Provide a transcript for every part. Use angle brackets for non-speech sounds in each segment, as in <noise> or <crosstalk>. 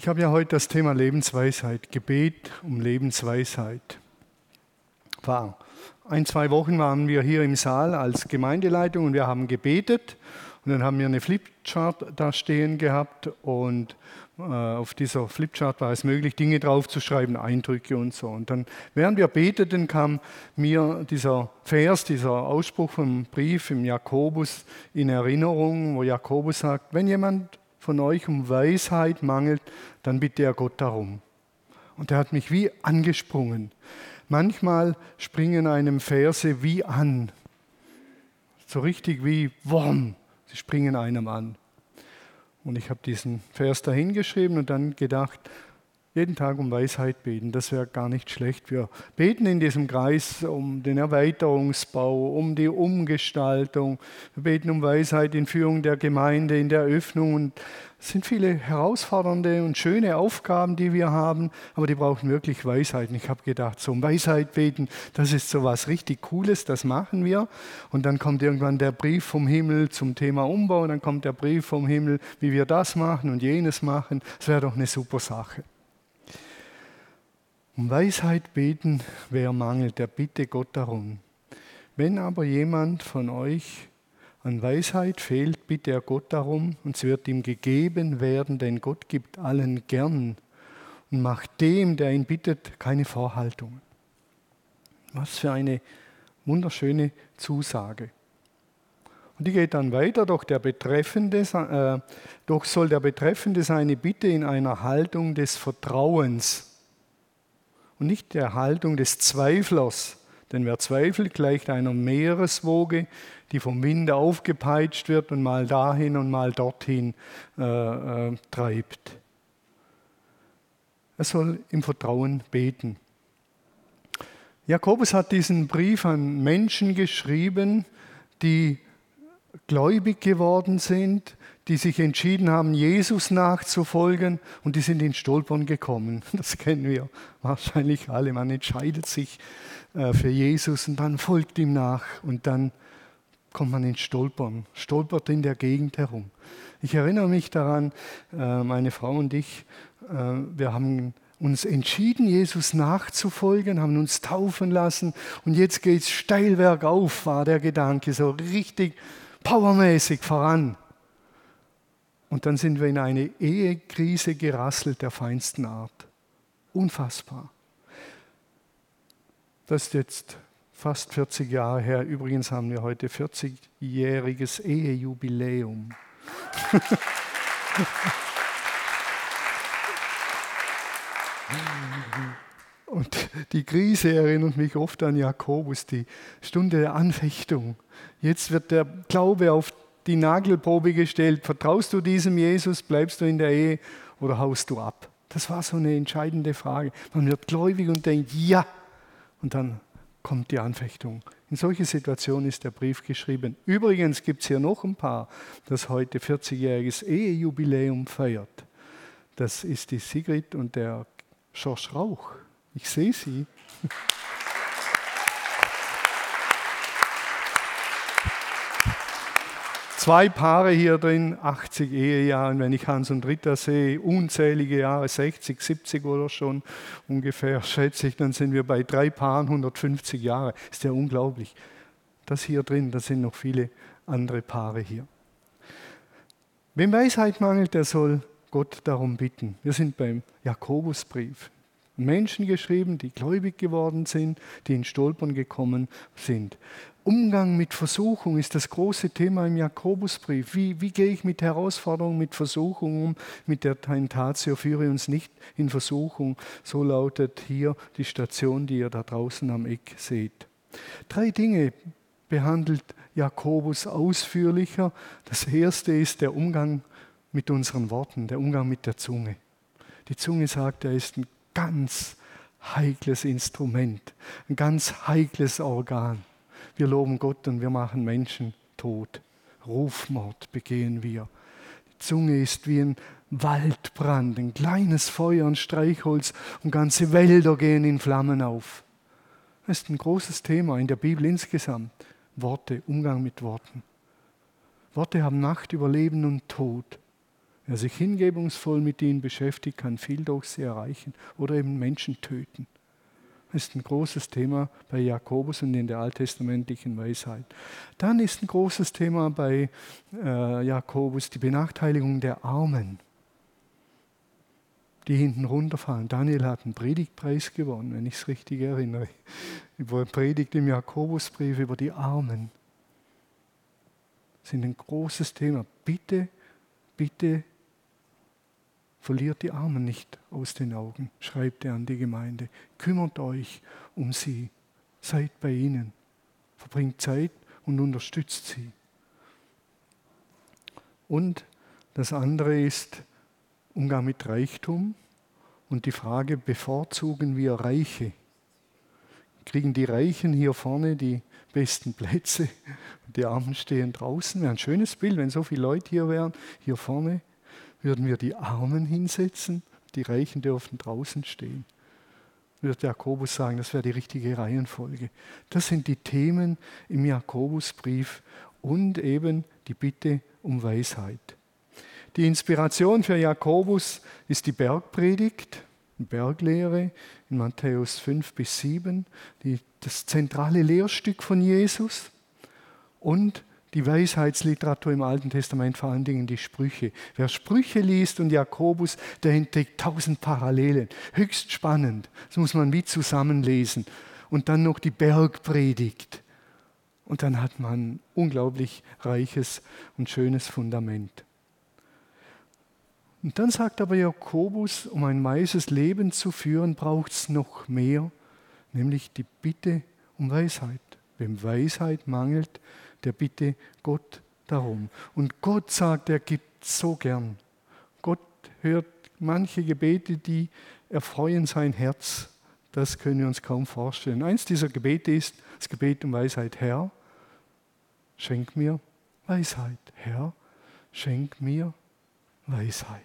Ich habe ja heute das Thema Lebensweisheit, Gebet um Lebensweisheit. Vor ein, zwei Wochen waren wir hier im Saal als Gemeindeleitung und wir haben gebetet. Und dann haben wir eine Flipchart da stehen gehabt und äh, auf dieser Flipchart war es möglich, Dinge draufzuschreiben, Eindrücke und so. Und dann, während wir beteten, kam mir dieser Vers, dieser Ausspruch vom Brief im Jakobus in Erinnerung, wo Jakobus sagt, wenn jemand von euch um Weisheit mangelt, dann bitte er Gott darum. Und er hat mich wie angesprungen. Manchmal springen einem Verse wie an. So richtig wie Wurm. Sie springen einem an. Und ich habe diesen Vers dahingeschrieben und dann gedacht, jeden Tag um Weisheit beten, das wäre gar nicht schlecht. Wir beten in diesem Kreis um den Erweiterungsbau, um die Umgestaltung. Wir beten um Weisheit in Führung der Gemeinde, in der Öffnung. Und es sind viele herausfordernde und schöne Aufgaben, die wir haben, aber die brauchen wirklich Weisheit. Und ich habe gedacht, so um Weisheit beten, das ist so was richtig Cooles, das machen wir. Und dann kommt irgendwann der Brief vom Himmel zum Thema Umbau, und dann kommt der Brief vom Himmel, wie wir das machen und jenes machen. Das wäre doch eine super Sache. Um Weisheit beten, wer mangelt, der bitte Gott darum. Wenn aber jemand von euch an Weisheit fehlt, bitte er Gott darum und es wird ihm gegeben werden, denn Gott gibt allen gern und macht dem, der ihn bittet, keine Vorhaltungen. Was für eine wunderschöne Zusage. Und die geht dann weiter, doch, der Betreffende, äh, doch soll der Betreffende seine Bitte in einer Haltung des Vertrauens und nicht der Haltung des Zweiflers. Denn wer zweifelt, gleicht einer Meereswoge, die vom Wind aufgepeitscht wird und mal dahin und mal dorthin äh, äh, treibt. Er soll im Vertrauen beten. Jakobus hat diesen Brief an Menschen geschrieben, die gläubig geworden sind, die sich entschieden haben, Jesus nachzufolgen und die sind in Stolpern gekommen. <laughs> Das kennen wir wahrscheinlich alle. Man entscheidet sich äh, für Jesus und dann folgt ihm nach und dann kommt man in Stolpern, stolpert in der Gegend herum. Ich erinnere mich daran, äh, meine Frau und ich, äh, wir haben uns entschieden, Jesus nachzufolgen, haben uns taufen lassen und jetzt geht es steil bergauf, war der Gedanke, so richtig powermäßig voran. Und dann sind wir in eine Ehekrise gerasselt der feinsten Art. Unfassbar. Das ist jetzt fast 40 Jahre her. Übrigens haben wir heute 40-jähriges Ehejubiläum. <laughs> Und die Krise erinnert mich oft an Jakobus, die Stunde der Anfechtung. Jetzt wird der Glaube auf die Nagelprobe gestellt. Vertraust du diesem Jesus? Bleibst du in der Ehe oder haust du ab? Das war so eine entscheidende Frage. Man wird gläubig und denkt, ja. Und dann kommt die Anfechtung. In solche Situationen ist der Brief geschrieben. Übrigens gibt es hier noch ein paar, das heute 40-jähriges Ehejubiläum feiert. Das ist die Sigrid und der Schorsch Rauch. Ich sehe sie. <laughs> Zwei Paare hier drin, 80 Ehejahre, wenn ich Hans und Rita sehe, unzählige Jahre, 60, 70 oder schon ungefähr, <laughs> schätze ich, dann sind wir bei drei Paaren 150 Jahre. Ist ja unglaublich. Das hier drin, da sind noch viele andere Paare hier. Wem Weisheit mangelt, der soll Gott darum bitten. Wir sind beim Jakobusbrief. Menschen geschrieben, die gläubig geworden sind, die in Stolpern gekommen sind. Umgang mit Versuchung ist das große Thema im Jakobusbrief. Wie, wie gehe ich mit Herausforderungen, mit Versuchung um? Mit der Tentatio führe uns nicht in Versuchung. So lautet hier die Station, die ihr da draußen am Eck seht. Drei Dinge behandelt Jakobus ausführlicher. Das erste ist der Umgang mit unseren Worten, der Umgang mit der Zunge. Die Zunge sagt, er ist ein ganz heikles Instrument, ein ganz heikles Organ. Wir loben Gott und wir machen Menschen tot. Rufmord begehen wir. Die Zunge ist wie ein Waldbrand, ein kleines Feuer, ein Streichholz und ganze Wälder gehen in Flammen auf. Das ist ein großes Thema in der Bibel insgesamt. Worte, Umgang mit Worten. Worte haben Macht über Leben und Tod. Wer sich hingebungsvoll mit ihnen beschäftigt, kann viel durch sie erreichen oder eben Menschen töten. Das ist ein großes Thema bei Jakobus und in der alttestamentlichen Weisheit. Dann ist ein großes Thema bei äh, Jakobus die Benachteiligung der Armen, die hinten runterfallen. Daniel hat einen Predigtpreis gewonnen, wenn ich es richtig erinnere. Über Predigt im Jakobusbrief über die Armen. Das ist ein großes Thema. Bitte, bitte Verliert die Armen nicht aus den Augen, schreibt er an die Gemeinde. Kümmert euch um sie. Seid bei ihnen. Verbringt Zeit und unterstützt sie. Und das andere ist Umgang mit Reichtum und die Frage, bevorzugen wir Reiche? Kriegen die Reichen hier vorne die besten Plätze? Die Armen stehen draußen. Wäre ein schönes Bild, wenn so viele Leute hier wären, hier vorne würden wir die Armen hinsetzen, die Reichen dürfen draußen stehen. Wird Jakobus sagen, das wäre die richtige Reihenfolge. Das sind die Themen im Jakobusbrief und eben die Bitte um Weisheit. Die Inspiration für Jakobus ist die Bergpredigt, Berglehre in Matthäus 5 bis 7, die, das zentrale Lehrstück von Jesus und die Weisheitsliteratur im Alten Testament, vor allen Dingen die Sprüche. Wer Sprüche liest und Jakobus, der entdeckt tausend Parallelen. Höchst spannend. Das muss man wie zusammenlesen. Und dann noch die Bergpredigt. Und dann hat man unglaublich reiches und schönes Fundament. Und dann sagt aber Jakobus, um ein weises Leben zu führen, braucht es noch mehr, nämlich die Bitte um Weisheit. Wem Weisheit mangelt, der bitte Gott darum. Und Gott sagt, er gibt so gern. Gott hört manche Gebete, die erfreuen sein Herz. Das können wir uns kaum vorstellen. Eins dieser Gebete ist das Gebet um Weisheit. Herr, schenk mir Weisheit. Herr, schenk mir Weisheit.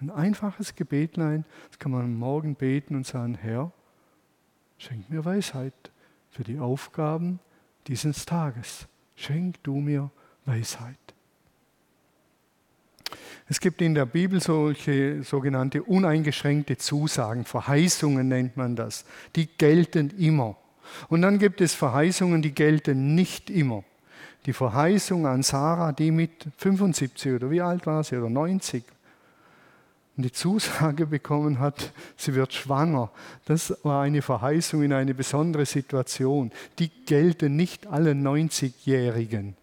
Ein einfaches Gebetlein, das kann man morgen beten und sagen, Herr, schenk mir Weisheit für die Aufgaben dieses Tages schenk du mir Weisheit. Es gibt in der Bibel solche sogenannte uneingeschränkte Zusagen, Verheißungen nennt man das, die gelten immer. Und dann gibt es Verheißungen, die gelten nicht immer. Die Verheißung an Sarah, die mit 75 oder wie alt war sie oder 90 und die Zusage bekommen hat, sie wird schwanger. Das war eine Verheißung in eine besondere Situation. Die gelten nicht allen 90-Jährigen.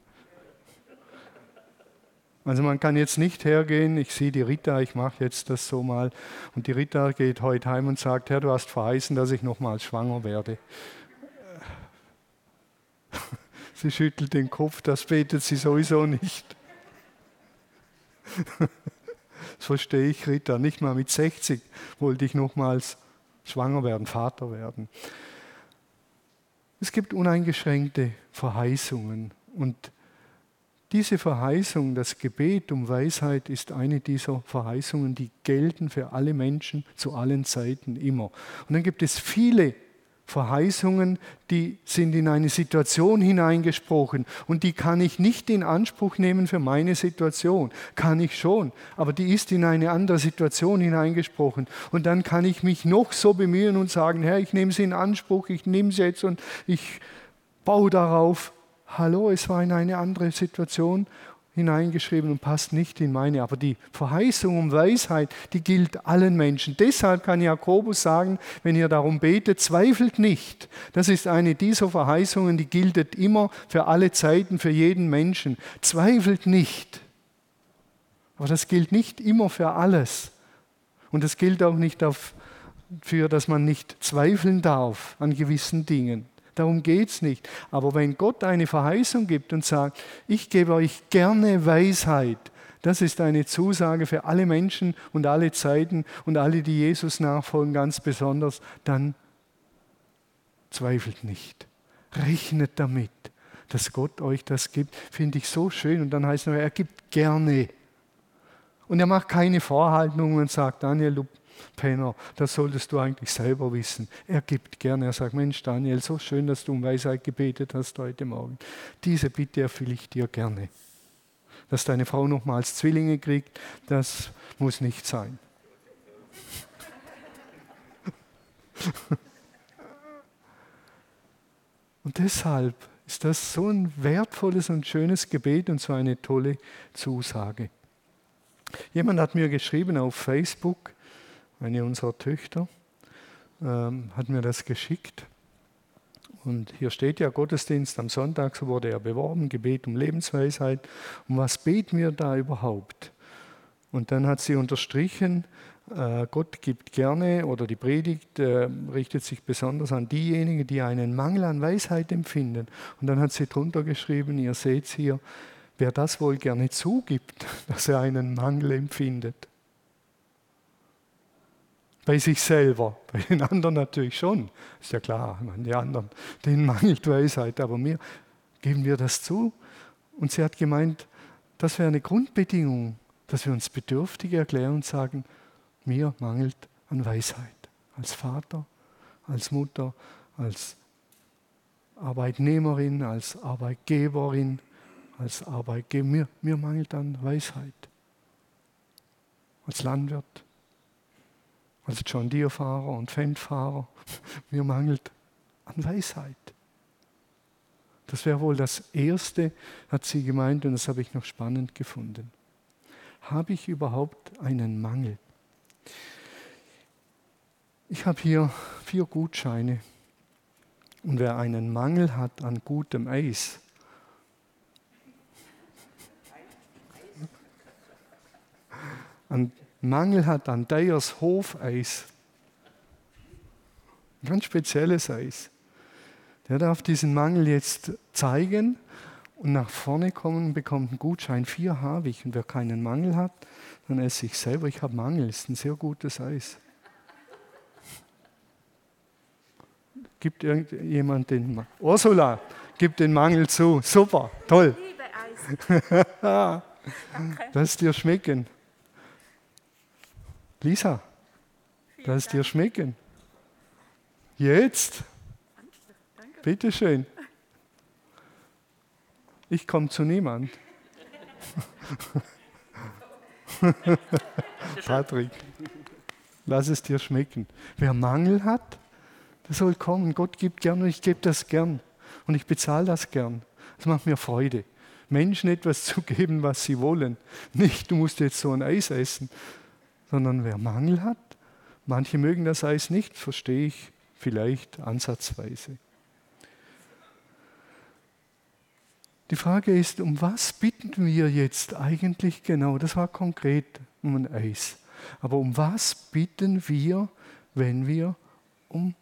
Also man kann jetzt nicht hergehen, ich sehe die Rita, ich mache jetzt das so mal, und die Rita geht heute heim und sagt, Herr, du hast verheißen, dass ich nochmals schwanger werde. <laughs> Sie schüttelt den Kopf, das betet sie sowieso nicht. <laughs> Das verstehe ich, Rita. Nicht mal mit 60 wollte ich nochmals schwanger werden, Vater werden. Es gibt uneingeschränkte Verheißungen und diese Verheißung, das Gebet um Weisheit, ist eine dieser Verheißungen, die gelten für alle Menschen zu allen Zeiten immer. Und dann gibt es viele Verheißungen, die sind in eine Situation hineingesprochen und die kann ich nicht in Anspruch nehmen für meine Situation. Kann ich schon, aber die ist in eine andere Situation hineingesprochen. Und dann kann ich mich noch so bemühen und sagen, Herr, ich nehme sie in Anspruch, ich nehme sie jetzt und ich baue darauf. Hallo, es war in eine andere Situation hineingeschrieben und passt nicht in meine. Aber die Verheißung um Weisheit, die gilt allen Menschen. Deshalb kann Jakobus sagen, wenn ihr darum betet, zweifelt nicht. Das ist eine dieser Verheißungen, die gilt immer für alle Zeiten, für jeden Menschen. Zweifelt nicht. Aber das gilt nicht immer für alles. Und das gilt auch nicht dafür, dass man nicht zweifeln darf an gewissen Dingen. Darum geht es nicht. Aber wenn Gott eine Verheißung gibt und sagt, ich gebe euch gerne Weisheit, das ist eine Zusage für alle Menschen und alle Zeiten und alle, die Jesus nachfolgen, ganz besonders, dann zweifelt nicht. Rechnet damit, dass Gott euch das gibt. Finde ich so schön. Und dann heißt es, er gibt gerne. Und er macht keine Vorhaltungen und sagt, Daniel, du Penner, das solltest du eigentlich selber wissen. Er gibt gerne, er sagt, Mensch Daniel, so schön, dass du um Weisheit gebetet hast heute Morgen. Diese Bitte erfülle ich dir gerne. dass deine Frau nochmals Zwillinge kriegt, das muss nicht sein. <laughs> Und deshalb ist das so ein wertvolles und schönes Gebet und so eine tolle Zusage. Jemand hat mir geschrieben auf Facebook, eine unserer Töchter, ähm, hat mir das geschickt. Und hier steht ja Gottesdienst am Sonntag, so wurde er beworben, Gebet um Lebensweisheit. Um was beten wir da überhaupt? Und dann hat sie unterstrichen, äh, Gott gibt gerne oder die Predigt äh, richtet sich besonders an diejenigen, die einen Mangel an Weisheit empfinden. Und dann hat sie drunter geschrieben, ihr seht hier, wer das wohl gerne zugibt, <laughs> dass er einen Mangel empfindet. Bei sich selber, <laughs> bei den anderen natürlich schon. Ist ja klar, die anderen, denen mangelt Weisheit, aber mir geben wir das zu. Und sie hat gemeint, das wäre eine Grundbedingung, dass wir uns bedürftig erklären und sagen, mir mangelt an Weisheit. Als Vater, als Mutter, als Arbeitnehmerin, als Arbeitgeberin, als Arbeitgeber. Mir, mir mangelt an Weisheit. Als Landwirt, als John Deere-Fahrer und Fendt-Fahrer. <laughs> Mir mangelt an Weisheit. Das wäre wohl das Erste, hat sie gemeint, und das habe ich noch spannend gefunden. Habe ich überhaupt einen Mangel? Ich habe hier vier Gutscheine. Und wer einen Mangel hat an gutem Eis, an Mangel hat an Deyers Hofeis, ein ganz spezielles Eis, der darf diesen Mangel jetzt zeigen und nach vorne kommen und bekommt einen Gutschein. Vier habe ich. Und wer keinen Mangel hat, dann esse ich selber. Ich habe Mangel. Das ist ein sehr gutes Eis. Gibt irgendjemand den Mangel? Ursula, gibt den Mangel zu. Super, toll. Ich liebe Eis. <laughs> Lass dir schmecken. Lisa, lass es dir schmecken. Jetzt. Bitteschön. Ich komme zu niemand. Patrick, lass es dir schmecken. Wer Mangel hat, der soll kommen. Gott gibt gern und ich gebe das gern. Und ich bezahle das gern. Das macht mir Freude. Menschen etwas zu geben, was sie wollen. Nicht, du musst jetzt so ein Eis essen, sondern wer Mangel hat, manche mögen das Eis nicht, verstehe ich vielleicht ansatzweise. Die Frage ist, um was bitten wir jetzt eigentlich genau? Das war konkret um ein Eis. Aber um was bitten wir, wenn wir um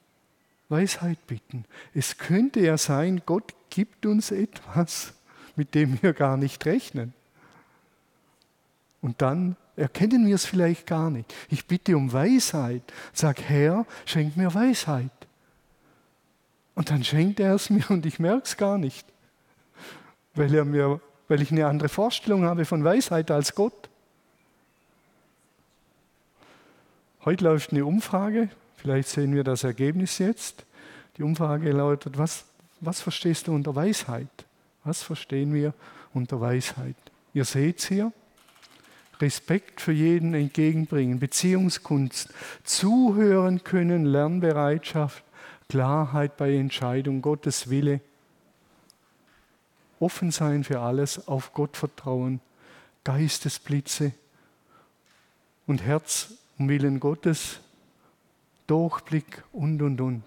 Weisheit bitten? Es könnte ja sein, Gott gibt uns etwas, mit dem wir gar nicht rechnen. Und dann erkennen wir es vielleicht gar nicht. Ich bitte um Weisheit. Sag, Herr, schenk mir Weisheit. Und dann schenkt er es mir und ich merke es gar nicht weil, er mir, weil ich eine andere Vorstellung habe von Weisheit als Gott. Heute läuft eine Umfrage, vielleicht sehen wir das Ergebnis jetzt. Die Umfrage lautet, was, was verstehst du unter Weisheit? Was verstehen wir unter Weisheit? Ihr seht es hier. Respekt für jeden entgegenbringen, Beziehungskunst, zuhören können, Lernbereitschaft, Klarheit bei Entscheidung, Gottes Wille, offen sein für alles, auf Gott vertrauen, Geistesblitze und Herz um Willen Gottes, Durchblick und, und, und.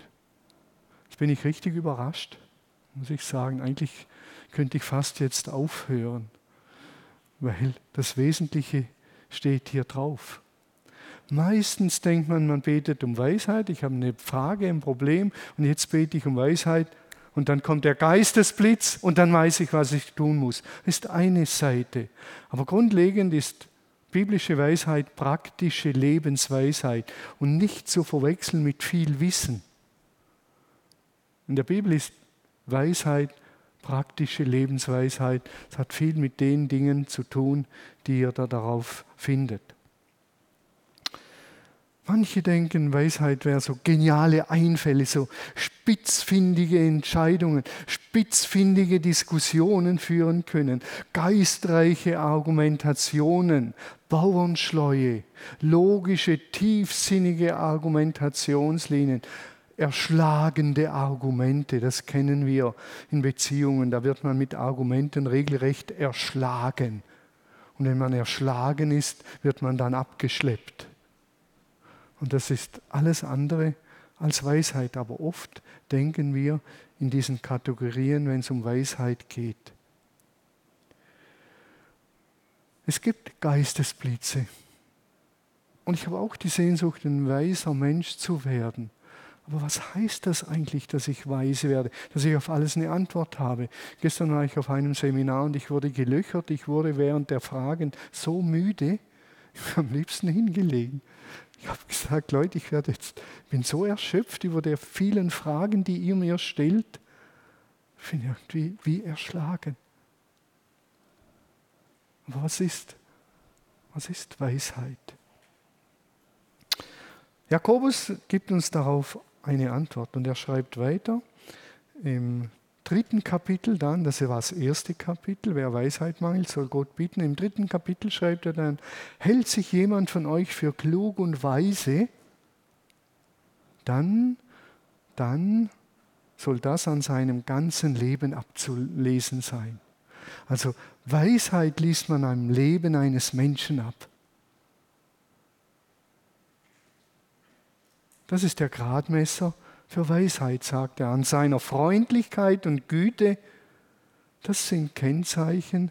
Jetzt bin ich richtig überrascht, muss ich sagen. Eigentlich könnte ich fast jetzt aufhören, weil das Wesentliche steht hier drauf. Meistens denkt man, man betet um Weisheit. Ich habe eine Frage, ein Problem und jetzt bete ich um Weisheit und dann kommt der Geistesblitz und dann weiß ich, was ich tun muss. Das ist eine Seite. Aber grundlegend ist biblische Weisheit praktische Lebensweisheit und nicht zu verwechseln mit viel Wissen. In der Bibel ist Weisheit praktische Lebensweisheit. Es hat viel mit den Dingen zu tun, die ihr da darauf findet. Manche denken, Weisheit wäre so geniale Einfälle, so spitzfindige Entscheidungen, spitzfindige Diskussionen führen können, geistreiche Argumentationen, Bauernschleue, logische, tiefsinnige Argumentationslinien, erschlagende Argumente, das kennen wir in Beziehungen, da wird man mit Argumenten regelrecht erschlagen. Und wenn man erschlagen ist, wird man dann abgeschleppt. Und das ist alles andere als Weisheit. Aber oft denken wir in diesen Kategorien, wenn es um Weisheit geht. Es gibt Geistesblitze. Und ich habe auch die Sehnsucht, ein weiser Mensch zu werden. Aber was heißt das eigentlich, dass ich weise werde, dass ich auf alles eine Antwort habe? Gestern war ich auf einem Seminar und ich wurde gelöchert. Ich wurde während der Fragen so müde, ich habe am liebsten hingelegen. Ich habe gesagt, Leute, ich werde jetzt, bin so erschöpft über die vielen Fragen, die ihr mir stellt. Ich bin irgendwie wie erschlagen. Aber was ist, was ist Weisheit? Jakobus gibt uns darauf eine Antwort und er schreibt weiter im dritten Kapitel dann, das war das erste Kapitel, wer Weisheit mangelt, soll Gott bitten. Im dritten Kapitel schreibt er dann, hält sich jemand von euch für klug und weise, dann, dann soll das an seinem ganzen Leben abzulesen sein. Also Weisheit liest man am Leben eines Menschen ab. Das ist der Gradmesser für Weisheit, sagt er, an seiner Freundlichkeit und Güte. Das sind Kennzeichen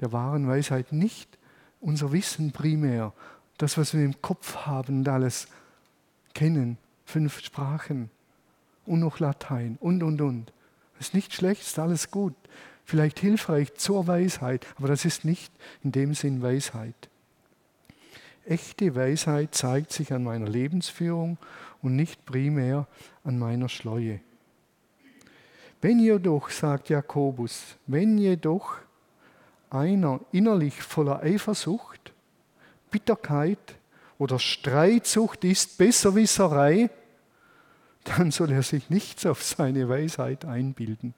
der wahren Weisheit, nicht unser Wissen primär, das, was wir im Kopf haben und alles kennen, fünf Sprachen und noch Latein und, und, und. Das ist nicht schlecht, ist alles gut, vielleicht hilfreich zur Weisheit, aber das ist nicht in dem Sinn Weisheit. Echte Weisheit zeigt sich an meiner Lebensführung und nicht primär an meiner Schleue. Wenn jedoch, sagt Jakobus, wenn jedoch einer innerlich voller Eifersucht, Bitterkeit oder Streitsucht ist, Besserwisserei, dann soll er sich nichts auf seine Weisheit einbilden.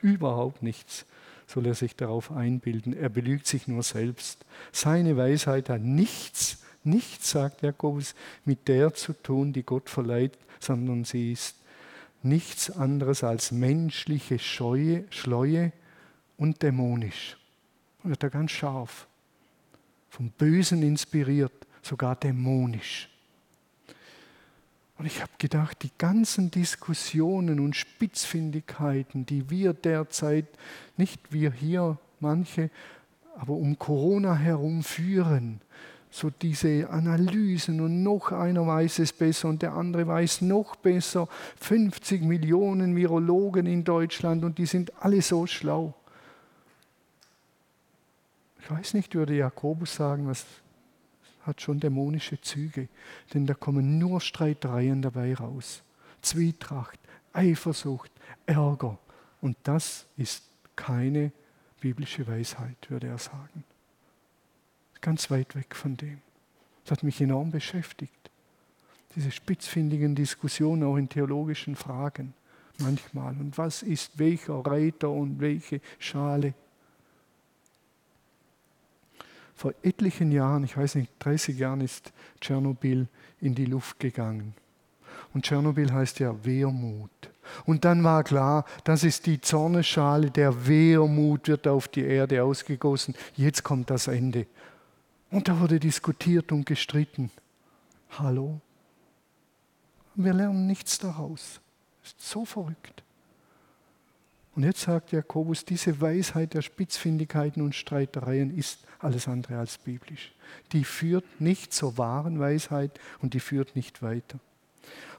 Überhaupt nichts soll er sich darauf einbilden. Er belügt sich nur selbst. Seine Weisheit hat nichts nichts, sagt Jakobus, mit der zu tun, die Gott verleiht, sondern sie ist nichts anderes als menschliche Scheue, Schleue und dämonisch. Wird er ganz scharf. Vom Bösen inspiriert, sogar dämonisch. Und ich habe gedacht, die ganzen Diskussionen und Spitzfindigkeiten, die wir derzeit, nicht wir hier manche, aber um Corona herum führen, so diese Analysen und noch einer weiß es besser und der andere weiß noch besser. 50 Millionen Virologen in Deutschland und die sind alle so schlau. Ich weiß nicht, würde Jakobus sagen, was hat schon dämonische Züge, denn da kommen nur Streitereien dabei raus. Zwietracht, Eifersucht, Ärger. Und das ist keine biblische Weisheit, würde er sagen ganz weit weg von dem. Das hat mich enorm beschäftigt. Diese spitzfindigen Diskussionen auch in theologischen Fragen manchmal. Und was ist welcher Reiter und welche Schale? Vor etlichen Jahren, ich weiß nicht, 30 Jahren ist Tschernobyl in die Luft gegangen. Und Tschernobyl heißt ja Wehrmut. Und dann war klar, das ist die Zorneschale, der Wehrmut wird auf die Erde ausgegossen. Jetzt kommt das Ende. Und da wurde diskutiert und gestritten. Hallo? Wir lernen nichts daraus. Ist so verrückt. Und jetzt sagt Jakobus, diese Weisheit der Spitzfindigkeiten und Streitereien ist alles andere als biblisch. Die führt nicht zur wahren Weisheit und die führt nicht weiter.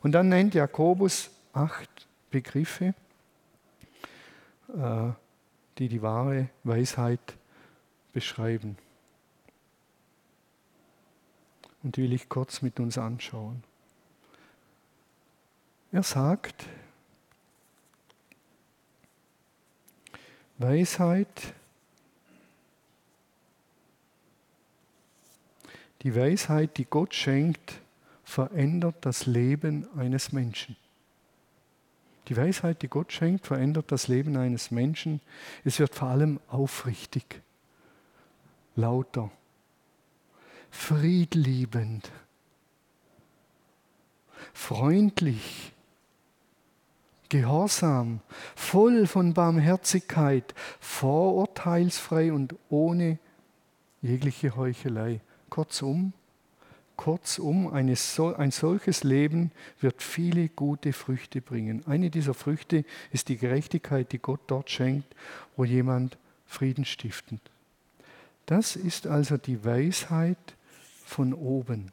Und dann nennt Jakobus acht Begriffe, äh, die die wahre Weisheit beschreiben. und die will ich kurz mit uns anschauen. Er sagt, Weisheit, Die Weisheit, die Gott schenkt, verändert das Leben eines Menschen. Die Weisheit, die Gott schenkt, verändert das Leben eines Menschen. Es wird vor allem aufrichtig, lauter, friedliebend, freundlich, gehorsam, voll von Barmherzigkeit, vorurteilsfrei und ohne jegliche Heuchelei. Kurzum, kurzum eine, ein solches Leben wird viele gute Früchte bringen. Eine dieser Früchte ist die Gerechtigkeit, die Gott dort schenkt, wo jemand Frieden stiftet. Das ist also die Weisheit von oben.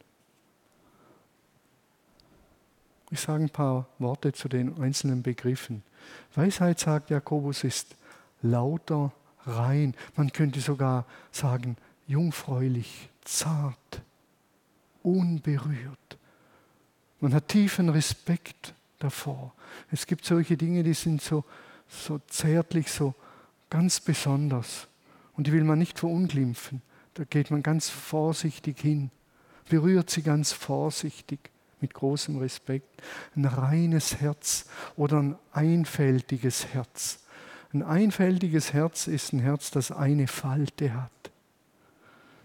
Ich sage ein paar Worte zu den einzelnen Begriffen. Weisheit, sagt Jakobus, ist lauter, rein. Man könnte sogar sagen, jungfräulich, zart, unberührt. Man hat tiefen Respekt davor. Es gibt solche Dinge, die sind so, so zärtlich, so ganz besonders. Und die will man nicht verunglimpfen. Da geht man ganz vorsichtig hin, berührt sie ganz vorsichtig mit großem Respekt. Ein reines Herz oder ein einfältiges Herz. Ein einfältiges Herz ist ein Herz, das eine Falte hat.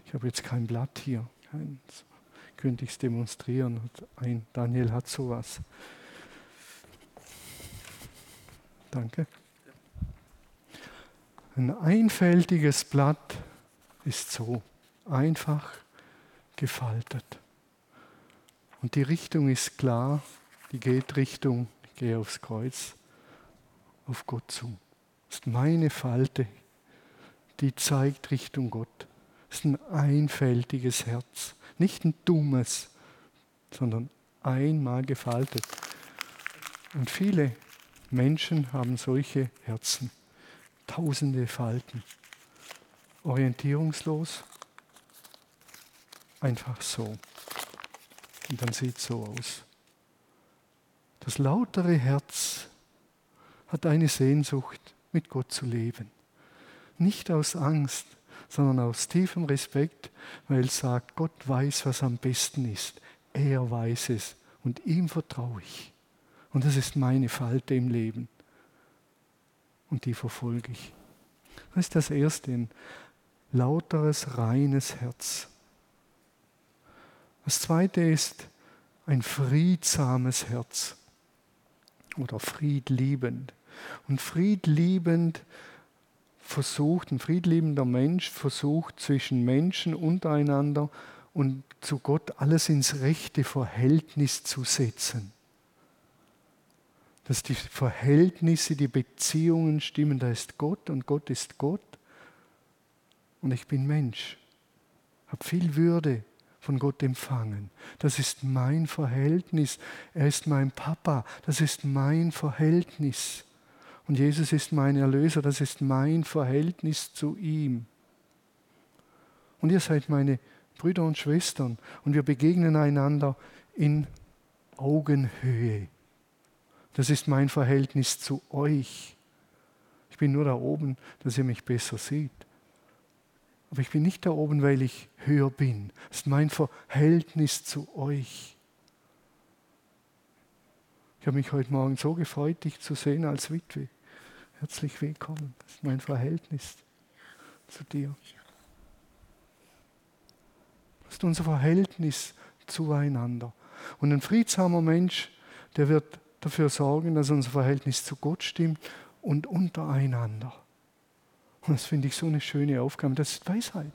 Ich habe jetzt kein Blatt hier, keins. könnte ich es demonstrieren. Ein Daniel hat sowas. Danke. Ein einfältiges Blatt ist so einfach gefaltet. Und die Richtung ist klar, die geht Richtung, ich gehe aufs Kreuz, auf Gott zu. Das ist meine Falte, die zeigt Richtung Gott. Das ist ein einfältiges Herz, nicht ein dummes, sondern einmal gefaltet. Und viele Menschen haben solche Herzen, tausende Falten, orientierungslos, einfach so. Und dann sieht es so aus. Das lautere Herz hat eine Sehnsucht, mit Gott zu leben. Nicht aus Angst, sondern aus tiefem Respekt, weil es sagt, Gott weiß, was am besten ist. Er weiß es und ihm vertraue ich. Und das ist meine Falte im Leben. Und die verfolge ich. Das ist das Erste, ein lauteres, reines Herz. Das Zweite ist ein friedsames Herz oder friedliebend. Und friedliebend versucht, ein friedliebender Mensch versucht zwischen Menschen untereinander und zu Gott alles ins rechte Verhältnis zu setzen. Dass die Verhältnisse, die Beziehungen stimmen, da ist Gott und Gott ist Gott und ich bin Mensch, habe viel Würde von Gott empfangen. Das ist mein Verhältnis. Er ist mein Papa. Das ist mein Verhältnis. Und Jesus ist mein Erlöser, das ist mein Verhältnis zu ihm. Und ihr seid meine Brüder und Schwestern und wir begegnen einander in Augenhöhe. Das ist mein Verhältnis zu euch. Ich bin nur da oben, dass ihr mich besser seht. Aber ich bin nicht da oben, weil ich höher bin. Das ist mein Verhältnis zu euch. Ich habe mich heute Morgen so gefreut, dich zu sehen als Witwe. Herzlich willkommen. Das ist mein Verhältnis zu dir. Das ist unser Verhältnis zueinander. Und ein friedsamer Mensch, der wird dafür sorgen, dass unser Verhältnis zu Gott stimmt und untereinander. Und das finde ich so eine schöne Aufgabe. Das ist Weisheit.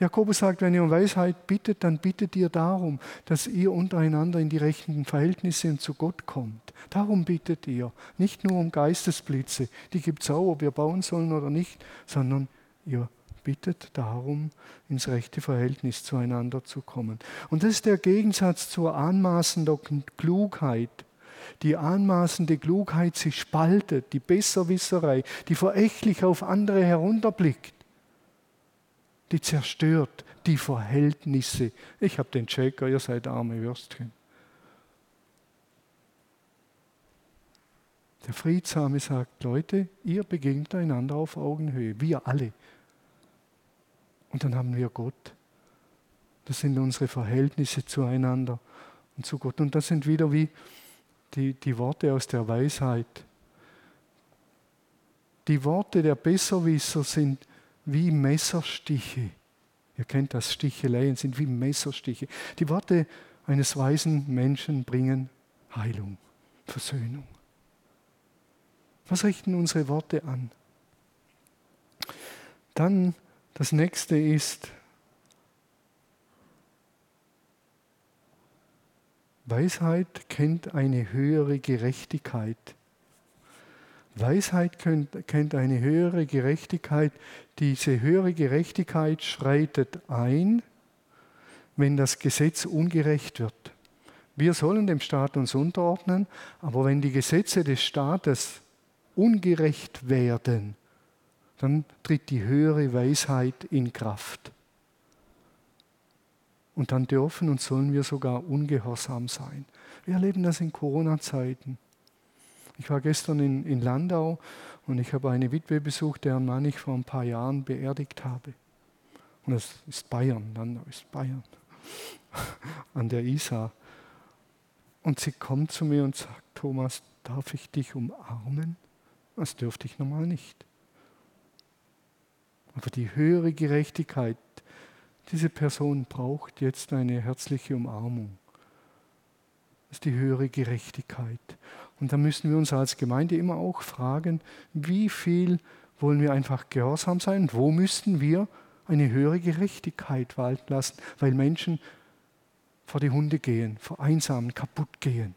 Jakobus sagt, wenn ihr um Weisheit bittet, dann bittet ihr darum, dass ihr untereinander in die rechten Verhältnisse und zu Gott kommt. Darum bittet ihr. Nicht nur um Geistesblitze, die gibt es auch, ob wir bauen sollen oder nicht, sondern ihr bittet darum, ins rechte Verhältnis zueinander zu kommen. Und das ist der Gegensatz zur anmaßenden Klugheit. Die anmaßende Klugheit, sie spaltet, die Besserwisserei, die verächtlich auf andere herunterblickt die zerstört die Verhältnisse. Ich habe den Checker, ihr seid arme Würstchen. Der Friedsame sagt, Leute, ihr begegnet einander auf Augenhöhe, wir alle. Und dann haben wir Gott. Das sind unsere Verhältnisse zueinander und zu Gott. Und das sind wieder wie die, die Worte aus der Weisheit. Die Worte der Besserwisser sind wie Messerstiche. Ihr kennt das, Sticheleien sind wie Messerstiche. Die Worte eines weisen Menschen bringen Heilung, Versöhnung. Was richten unsere Worte an? Dann das nächste ist, Weisheit kennt eine höhere Gerechtigkeit. Weisheit kennt eine höhere Gerechtigkeit. Diese höhere Gerechtigkeit schreitet ein, wenn das Gesetz ungerecht wird. Wir sollen dem Staat uns unterordnen, aber wenn die Gesetze des Staates ungerecht werden, dann tritt die höhere Weisheit in Kraft. Und dann dürfen und sollen wir sogar ungehorsam sein. Wir erleben das in Corona-Zeiten. Ich war gestern in, in Landau und ich habe eine Witwe besucht, deren Mann ich vor ein paar Jahren beerdigt habe. Und das ist Bayern, Landau ist Bayern, <laughs> an der Isar. Und sie kommt zu mir und sagt, Thomas, darf ich dich umarmen? Das dürfte ich normal nicht. Aber die höhere Gerechtigkeit, diese Person braucht jetzt eine herzliche Umarmung. Das ist die höhere Gerechtigkeit. Und da müssen wir uns als Gemeinde immer auch fragen, wie viel wollen wir einfach gehorsam sein und wo müssten wir eine höhere Gerechtigkeit walten lassen, weil Menschen vor die Hunde gehen, vereinsamen, kaputt gehen.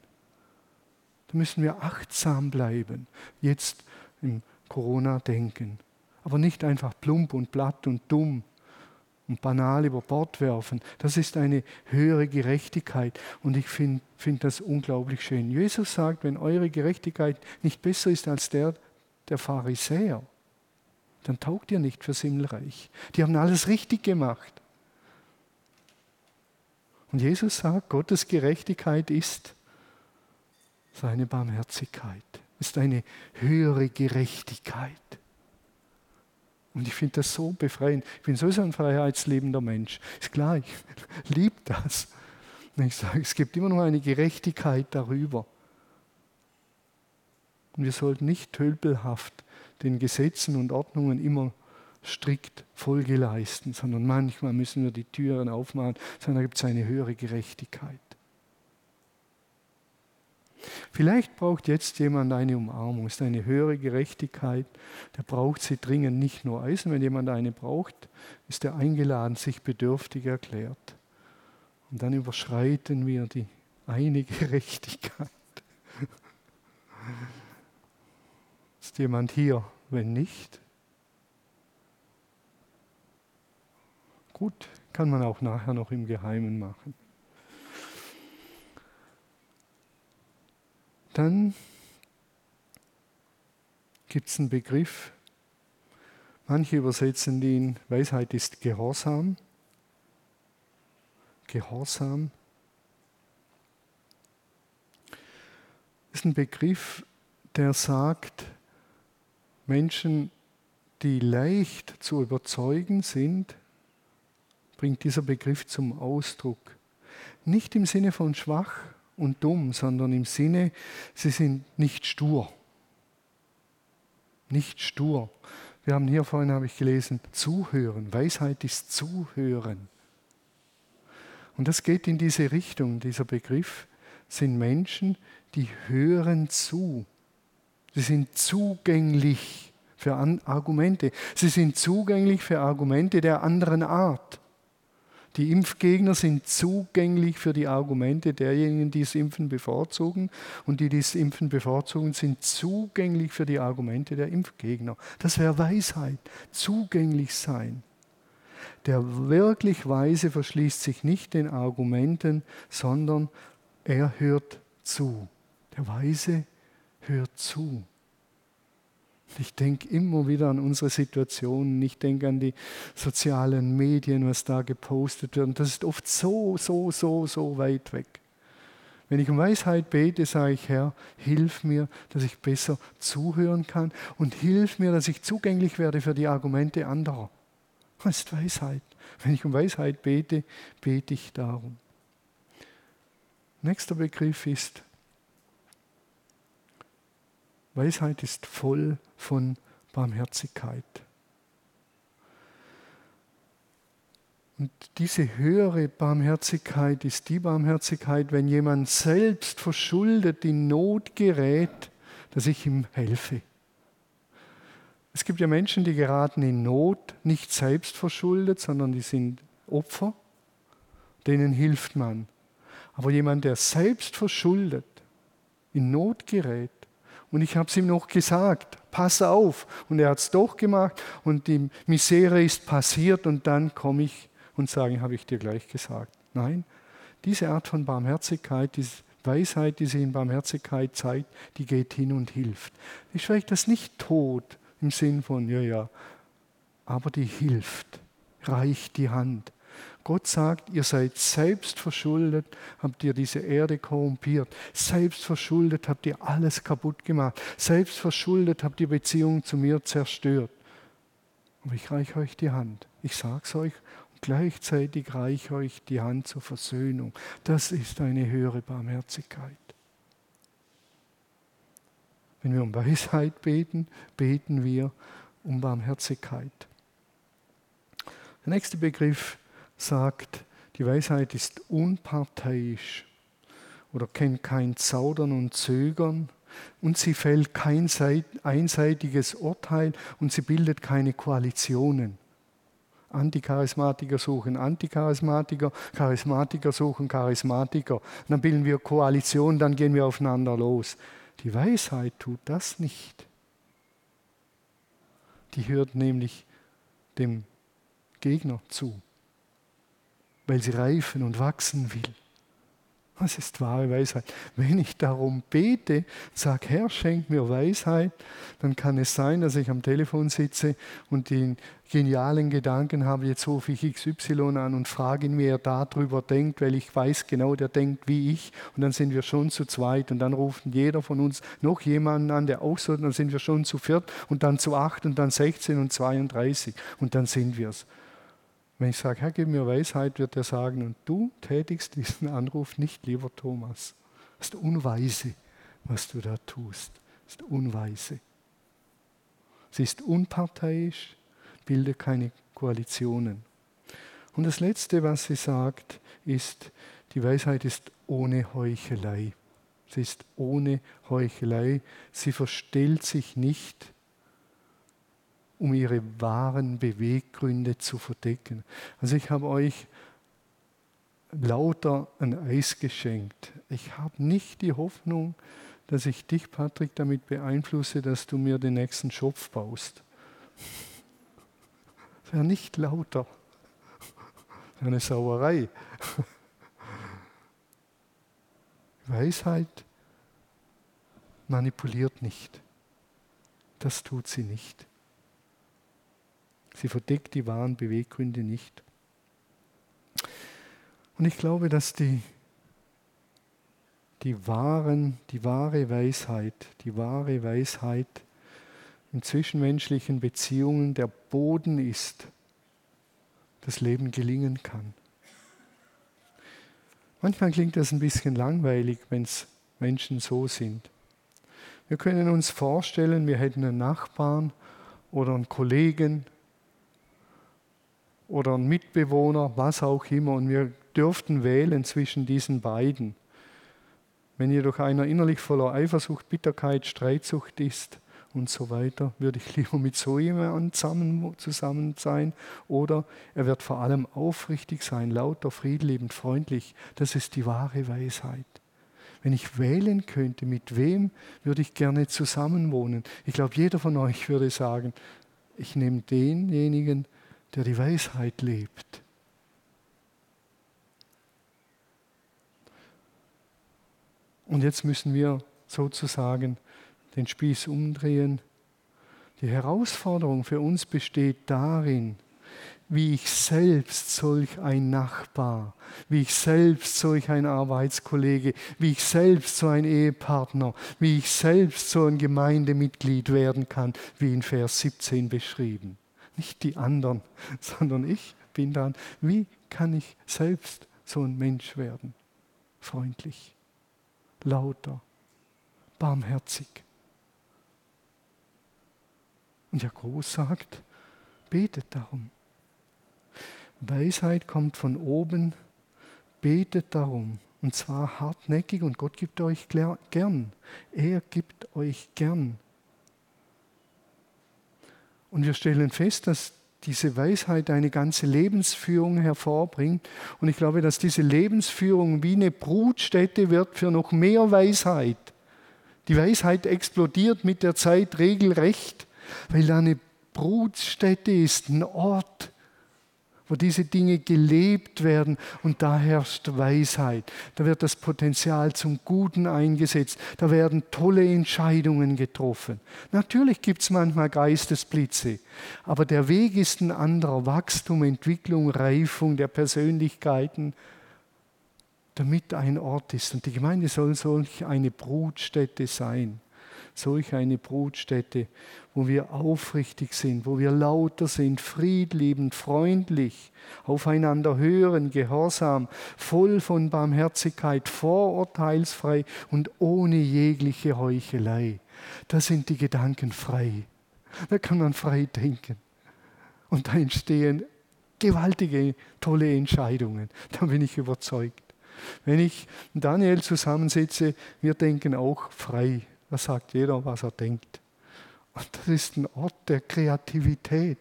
Da müssen wir achtsam bleiben, jetzt im Corona-Denken. Aber nicht einfach plump und platt und dumm und banal über Bord werfen. Das ist eine höhere Gerechtigkeit. Und ich finde find das unglaublich schön. Jesus sagt, wenn eure Gerechtigkeit nicht besser ist als der der Pharisäer, dann taugt ihr nicht fürs Himmelreich. Die haben alles richtig gemacht. Und Jesus sagt, Gottes Gerechtigkeit ist seine Barmherzigkeit, ist eine höhere Gerechtigkeit. Und ich finde das so befreiend. Ich bin sowieso ein freiheitsliebender Mensch. Ist klar, ich <laughs> liebe das. Und ich sage, es gibt immer noch eine Gerechtigkeit darüber. Und wir sollten nicht tölpelhaft den Gesetzen und Ordnungen immer strikt Folge leisten, sondern manchmal müssen wir die Türen aufmachen, sondern da gibt es eine höhere Gerechtigkeit. Vielleicht braucht jetzt jemand eine Umarmung, ist eine höhere Gerechtigkeit. Der braucht sie dringend nicht nur Eisen. Wenn jemand eine braucht, ist er eingeladen, sich bedürftig erklärt. Und dann überschreiten wir die eine <laughs> Gerechtigkeit. Ist jemand hier? Wenn nicht, gut, kann man auch nachher noch im Geheimen machen. Dann gibt es einen Begriff, manche übersetzen ihn, Weisheit ist Gehorsam. Gehorsam. Ist ein Begriff, der sagt, Menschen, die leicht zu überzeugen sind, bringt dieser Begriff zum Ausdruck. Nicht im Sinne von schwach, und dumm, sondern im Sinne, sie sind nicht stur. Nicht stur. Wir haben hier vorhin, habe ich gelesen, zuhören. Weisheit ist zuhören. Und das geht in diese Richtung. Dieser Begriff sind Menschen, die hören zu. Sie sind zugänglich für Argumente. Sie sind zugänglich für Argumente der anderen Art. Die Impfgegner sind zugänglich für die Argumente derjenigen, die das Impfen bevorzugen. Und die, die das Impfen bevorzugen, sind zugänglich für die Argumente der Impfgegner. Das wäre Weisheit. Zugänglich sein. Der wirklich Weise verschließt sich nicht den Argumenten, sondern er hört zu. Der Weise hört zu. Ich denke immer wieder an unsere Situationen. Ich denke an die sozialen Medien, was da gepostet wird. Und das ist oft so, so, so, so weit weg. Wenn ich um Weisheit bete, sage ich, Herr, hilf mir, dass ich besser zuhören kann und hilf mir, dass ich zugänglich werde für die Argumente anderer. Das ist Weisheit. Wenn ich um Weisheit bete, bete ich darum. Nächster Begriff ist, Weisheit ist voll von Barmherzigkeit. Und diese höhere Barmherzigkeit ist die Barmherzigkeit, wenn jemand selbst verschuldet in Not gerät, dass ich ihm helfe. Es gibt ja Menschen, die geraten in Not, nicht selbst verschuldet, sondern die sind Opfer, denen hilft man. Aber jemand, der selbst verschuldet, in Not gerät, und ich habe es ihm noch gesagt, pass auf, und er hat es doch gemacht, und die Misere ist passiert, und dann komme ich und sage, habe ich dir gleich gesagt. Nein, diese Art von Barmherzigkeit, diese Weisheit, die sich in Barmherzigkeit zeigt, die geht hin und hilft. Ich spreche das nicht tot, im Sinn von, ja, ja, aber die hilft, reicht die Hand. Gott sagt, ihr seid selbst verschuldet, habt ihr diese Erde korrumpiert. Selbst verschuldet habt ihr alles kaputt gemacht. Selbst verschuldet habt ihr Beziehungen zu mir zerstört. Aber ich reiche euch die Hand. Ich sage es euch und gleichzeitig reiche euch die Hand zur Versöhnung. Das ist eine höhere Barmherzigkeit. Wenn wir um Weisheit beten, beten wir um Barmherzigkeit. Der nächste Begriff sagt, die Weisheit ist unparteiisch oder kennt kein Zaudern und Zögern und sie fällt kein einseitiges Urteil und sie bildet keine Koalitionen. Anticharismatiker suchen Anticharismatiker, Charismatiker suchen Charismatiker. Und dann bilden wir Koalitionen, dann gehen wir aufeinander los. Die Weisheit tut das nicht. Die hört nämlich dem Gegner zu, weil sie reifen und wachsen will. Das ist wahre Weisheit. Wenn ich darum bete, sage, Herr, schenk mir Weisheit, dann kann es sein, dass ich am Telefon sitze und den genialen Gedanken habe, jetzt rufe ich XY an und frage ihn, wie er darüber denkt, weil ich weiß genau, der denkt wie ich. Und dann sind wir schon zu zweit und dann ruft jeder von uns noch jemanden an, der auch so, dann sind wir schon zu viert und dann zu acht und dann 16 und 32 und dann sind wir es. Wenn ich sage, Herr, gib mir Weisheit, wird er sagen, und du tätigst diesen Anruf nicht, lieber Thomas. Das ist unweise, was du da tust. Das ist unweise. Sie ist unparteiisch, bildet keine Koalitionen. Und das Letzte, was sie sagt, ist, die Weisheit ist ohne Heuchelei. Sie ist ohne Heuchelei. Sie verstellt sich nicht um ihre wahren Beweggründe zu verdecken. Also ich habe euch lauter ein Eis geschenkt. Ich habe nicht die Hoffnung, dass ich dich, Patrick, damit beeinflusse, dass du mir den nächsten Schopf baust. Das wäre nicht lauter. Das wäre eine Sauerei. Weisheit manipuliert nicht. Das tut sie nicht. Sie verdeckt die wahren Beweggründe nicht. Und ich glaube, dass die, die, wahren, die wahre Weisheit, die wahre Weisheit in zwischenmenschlichen Beziehungen der Boden ist, das Leben gelingen kann. Manchmal klingt das ein bisschen langweilig, wenn es Menschen so sind. Wir können uns vorstellen, wir hätten einen Nachbarn oder einen Kollegen oder ein Mitbewohner, was auch immer. Und wir dürften wählen zwischen diesen beiden. Wenn jedoch einer innerlich voller Eifersucht, Bitterkeit, Streitsucht ist und so weiter, würde ich lieber mit so jemandem zusammen, zusammen sein. Oder er wird vor allem aufrichtig sein, lauter, friedliebend, freundlich. Das ist die wahre Weisheit. Wenn ich wählen könnte, mit wem würde ich gerne zusammenwohnen? Ich glaube, jeder von euch würde sagen, ich nehme denjenigen, der die Weisheit lebt. Und jetzt müssen wir sozusagen den Spieß umdrehen. Die Herausforderung für uns besteht darin, wie ich selbst solch ein Nachbar, wie ich selbst solch ein Arbeitskollege, wie ich selbst so ein Ehepartner, wie ich selbst so ein Gemeindemitglied werden kann, wie in Vers 17 beschrieben. Nicht die anderen, <laughs> sondern ich bin dran. Wie kann ich selbst so ein Mensch werden? Freundlich, lauter, barmherzig. Und Jakobus sagt, betet darum. Weisheit kommt von oben, betet darum. Und zwar hartnäckig und Gott gibt euch gern. Er gibt euch gern. Und wir stellen fest, dass diese Weisheit eine ganze Lebensführung hervorbringt. Und ich glaube, dass diese Lebensführung wie eine Brutstätte wird für noch mehr Weisheit. Die Weisheit explodiert mit der Zeit regelrecht, weil da eine Brutstätte ist, ein Ort, wo diese Dinge gelebt werden und da herrscht Weisheit. Da wird das Potenzial zum Guten eingesetzt. Da werden tolle Entscheidungen getroffen. Natürlich gibt es manchmal Geistesblitze, aber der Weg ist ein anderer. Wachstum, Entwicklung, Reifung der Persönlichkeiten, damit ein Ort ist. Und die Gemeinde soll solch eine Brutstätte sein solch eine Brutstätte, wo wir aufrichtig sind, wo wir lauter sind, friedliebend, freundlich, aufeinander hören, gehorsam, voll von Barmherzigkeit, vorurteilsfrei und ohne jegliche Heuchelei. Da sind die Gedanken frei. Da kann man frei denken. Und da entstehen gewaltige, tolle Entscheidungen. Da bin ich überzeugt. Wenn ich Daniel zusammensitze, wir denken auch frei. Da sagt jeder, was er denkt. Und das ist ein Ort der Kreativität.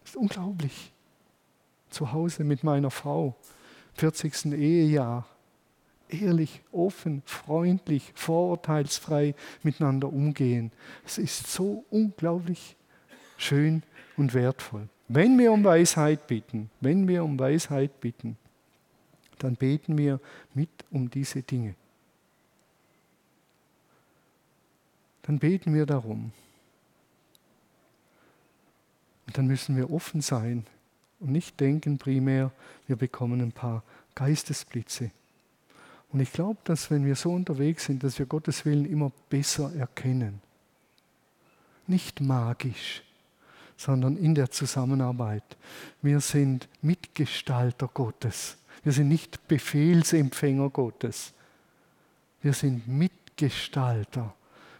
Das ist unglaublich. Zu Hause mit meiner Frau, 40. Ehejahr, ehrlich, offen, freundlich, vorurteilsfrei miteinander umgehen. Es ist so unglaublich schön und wertvoll. Wenn wir um Weisheit bitten, wenn wir um Weisheit bitten, dann beten wir mit um diese Dinge. Dann beten wir darum. Und dann müssen wir offen sein und nicht denken primär, wir bekommen ein paar Geistesblitze. Und ich glaube, dass wenn wir so unterwegs sind, dass wir Gottes Willen immer besser erkennen. Nicht magisch, sondern in der Zusammenarbeit. Wir sind Mitgestalter Gottes. Wir sind nicht Befehlsempfänger Gottes. Wir sind Mitgestalter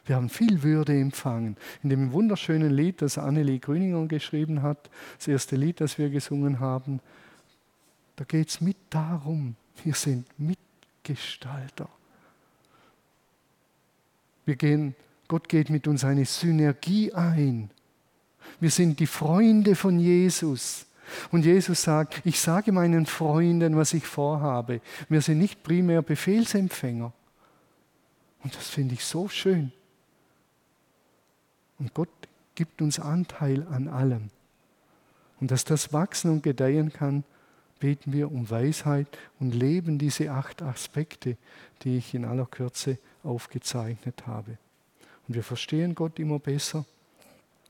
wir haben viel Würde empfangen. In dem wunderschönen Lied, das Annelie Grüninger geschrieben hat, das erste Lied, das wir gesungen haben, da geht es mit darum, wir sind Mitgestalter. Wir gehen, Gott geht mit uns eine Synergie ein. Wir sind die Freunde von Jesus. Und Jesus sagt, ich sage meinen Freunden, was ich vorhabe. Wir sind nicht primär Befehlsempfänger. Und das finde ich so schön. Und Gott gibt uns Anteil an allem. Und dass das wachsen und gedeihen kann, beten wir um Weisheit und leben diese acht Aspekte, die ich in aller Kürze aufgezeichnet habe. Und wir verstehen Gott immer besser.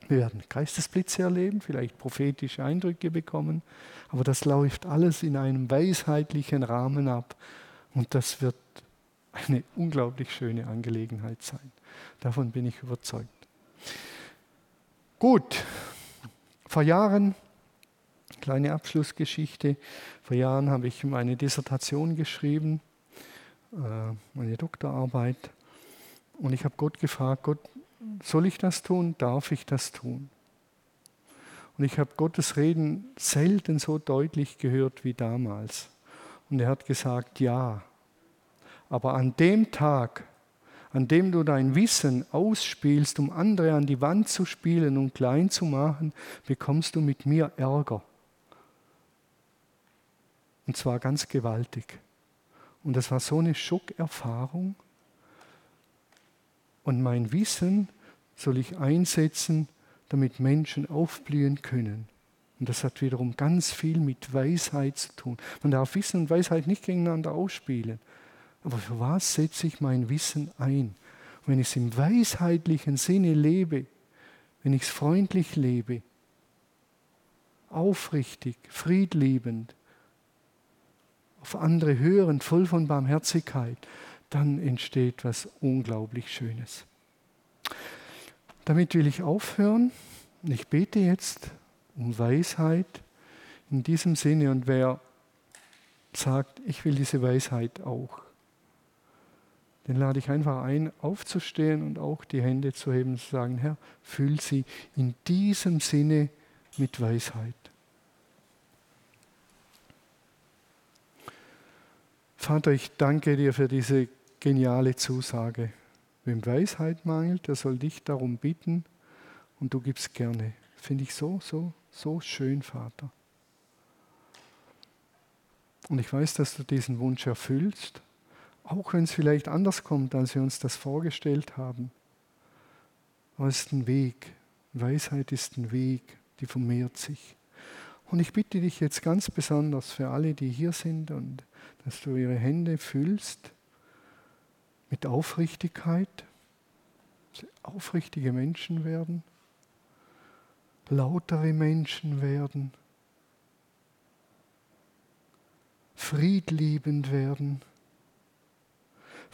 Wir werden Geistesblitze erleben, vielleicht prophetische Eindrücke bekommen, aber das läuft alles in einem weisheitlichen Rahmen ab und das wird eine unglaublich schöne Angelegenheit sein. Davon bin ich überzeugt. Gut, vor Jahren, kleine Abschlussgeschichte, vor Jahren habe ich meine Dissertation geschrieben, äh, meine Doktorarbeit. Und ich habe Gott gefragt, Gott, soll ich das tun? Darf ich das tun? Und ich habe Gottes Reden selten so deutlich gehört wie damals. Und er hat gesagt, ja. Aber an dem Tag, an dem du dein Wissen ausspielst, um andere an die Wand zu spielen und klein zu machen, bekommst du mit mir Ärger. Und zwar ganz gewaltig. Und das war so eine Schockerfahrung. Und mein Wissen soll ich einsetzen, damit Menschen aufblühen können. Und das hat wiederum ganz viel mit Weisheit zu tun. Man darf Wissen und Weisheit nicht gegeneinander ausspielen. Aber für was setze ich mein Wissen ein? Und wenn ich es im weisheitlichen Sinne lebe, wenn ich es freundlich lebe, aufrichtig, friedliebend, auf andere hörend, voll von Barmherzigkeit, dann entsteht was unglaublich Schönes. Damit will ich aufhören. Ich bete jetzt um Weisheit In diesem Sinne, und wer sagt, ich will diese Weisheit auch, den lade ich einfach ein, aufzustehen und auch die Hände zu heben und zu sagen, Herr, füll sie in diesem Sinne mit Weisheit. Vater, ich danke dir für diese geniale Zusage. Wem Weisheit mangelt, der soll dich darum bitten und du gibst gerne. Finde ich so, so, so schön, Vater. Und ich weiß, dass du diesen Wunsch erfüllst, auch wenn es vielleicht anders kommt, als wir uns das vorgestellt haben. Aber es ist ein Weg. Weisheit ist ein Weg, die vermehrt sich. Und ich bitte dich jetzt ganz besonders für alle, die hier sind und dass du ihre Hände füllst mit Aufrichtigkeit, aufrichtige Menschen werden, lautere Menschen werden, friedliebend werden,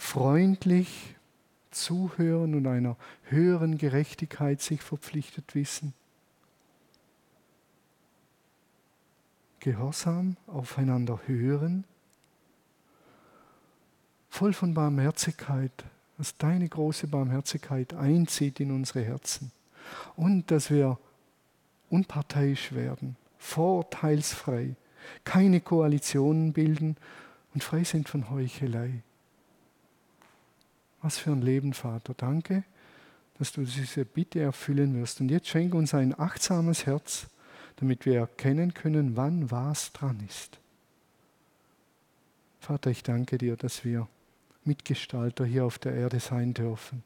freundlich zuhören und einer höheren Gerechtigkeit sich verpflichtet wissen, gehorsam aufeinander hören, voll von Barmherzigkeit, dass deine große Barmherzigkeit einzieht in unsere Herzen. Und dass wir unparteiisch werden, vorurteilsfrei, keine Koalitionen bilden und frei sind von Heuchelei. Was für ein Leben, Vater. Danke, dass du diese Bitte erfüllen wirst. Und jetzt schenke uns ein achtsames Herz, damit wir erkennen können, wann was dran ist. Vater, ich danke dir, dass wir Mitgestalter hier auf der Erde sein dürfen.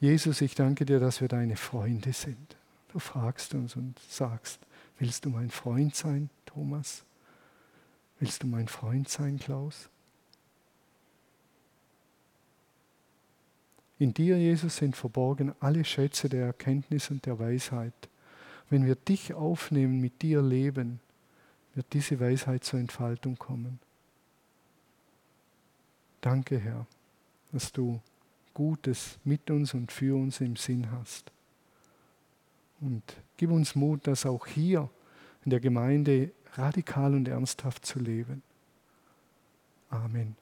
Jesus, ich danke dir, dass wir deine Freunde sind. Du fragst uns und sagst, willst du mein Freund sein, Thomas? Willst du mein Freund sein, Klaus? In dir, Jesus, sind verborgen alle Schätze der Erkenntnis und der Weisheit. Wenn wir dich aufnehmen, mit dir leben, wird diese Weisheit zur Entfaltung kommen. Danke, Herr, dass du Gutes mit uns und für uns im Sinn hast. Und gib uns Mut, das auch hier in der Gemeinde radikal und ernsthaft zu leben. Amen.